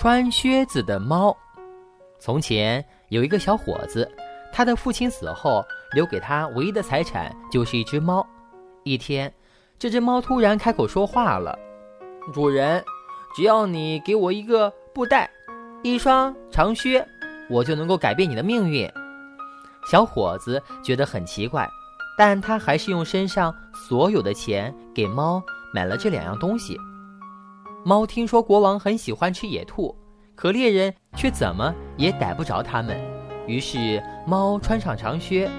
穿靴子的猫。从前有一个小伙子，他的父亲死后留给他唯一的财产就是一只猫。一天，这只猫突然开口说话了：“主人，只要你给我一个布袋，一双长靴，我就能够改变你的命运。”小伙子觉得很奇怪，但他还是用身上所有的钱给猫买了这两样东西。猫听说国王很喜欢吃野兔，可猎人却怎么也逮不着它们。于是，猫穿上长靴，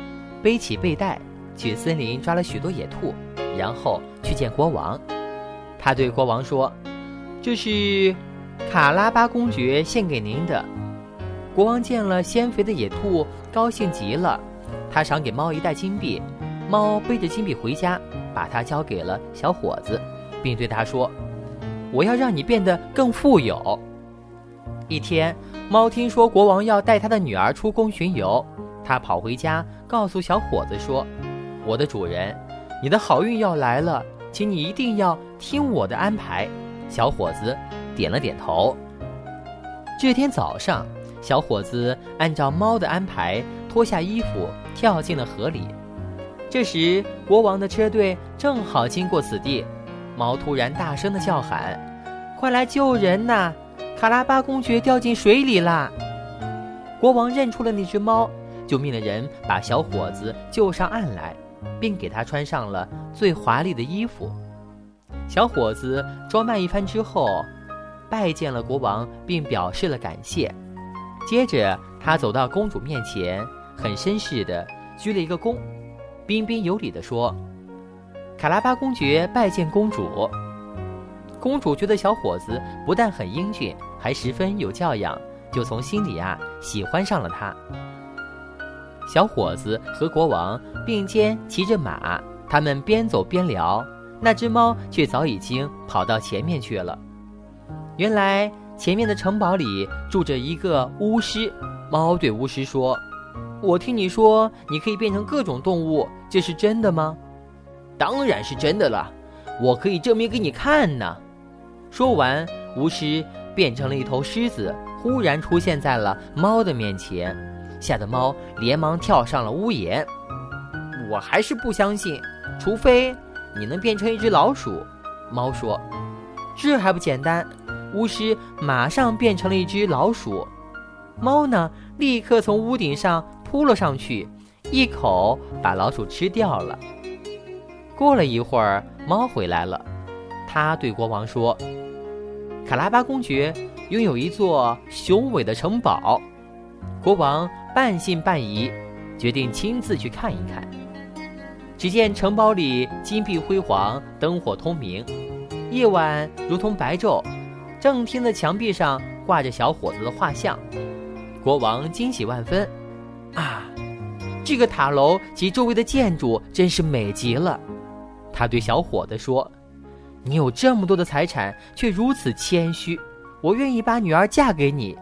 背起背带，去森林抓了许多野兔，然后去见国王。他对国王说：“这是卡拉巴公爵献给您的。”国王见了鲜肥的野兔，高兴极了。他赏给猫一袋金币，猫背着金币回家，把它交给了小伙子，并对他说。我要让你变得更富有。一天，猫听说国王要带他的女儿出宫巡游，他跑回家告诉小伙子说：“我的主人，你的好运要来了，请你一定要听我的安排。”小伙子点了点头。这天早上，小伙子按照猫的安排脱下衣服跳进了河里。这时，国王的车队正好经过此地。猫突然大声的叫喊：“快来救人呐！卡拉巴公爵掉进水里啦！”国王认出了那只猫，就命了人把小伙子救上岸来，并给他穿上了最华丽的衣服。小伙子装扮一番之后，拜见了国王，并表示了感谢。接着，他走到公主面前，很绅士的鞠了一个躬，彬彬有礼的说。卡拉巴公爵拜见公主。公主觉得小伙子不但很英俊，还十分有教养，就从心里啊喜欢上了他。小伙子和国王并肩骑着马，他们边走边聊，那只猫却早已经跑到前面去了。原来前面的城堡里住着一个巫师。猫对巫师说：“我听你说你可以变成各种动物，这是真的吗？”当然是真的了，我可以证明给你看呢。说完，巫师变成了一头狮子，忽然出现在了猫的面前，吓得猫连忙跳上了屋檐。我还是不相信，除非你能变成一只老鼠。猫说：“这还不简单？”巫师马上变成了一只老鼠，猫呢，立刻从屋顶上扑了上去，一口把老鼠吃掉了。过了一会儿，猫回来了。他对国王说：“卡拉巴公爵拥有一座雄伟的城堡。”国王半信半疑，决定亲自去看一看。只见城堡里金碧辉煌，灯火通明，夜晚如同白昼。正厅的墙壁上挂着小伙子的画像。国王惊喜万分：“啊，这个塔楼及周围的建筑真是美极了。”他对小伙子说：“你有这么多的财产，却如此谦虚，我愿意把女儿嫁给你。”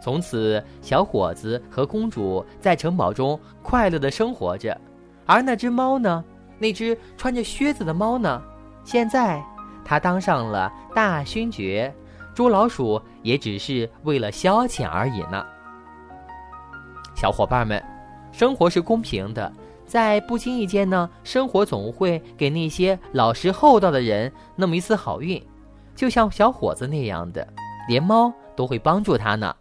从此，小伙子和公主在城堡中快乐的生活着。而那只猫呢？那只穿着靴子的猫呢？现在，它当上了大勋爵，捉老鼠也只是为了消遣而已呢。小伙伴们，生活是公平的。在不经意间呢，生活总会给那些老实厚道的人那么一丝好运，就像小伙子那样的，连猫都会帮助他呢。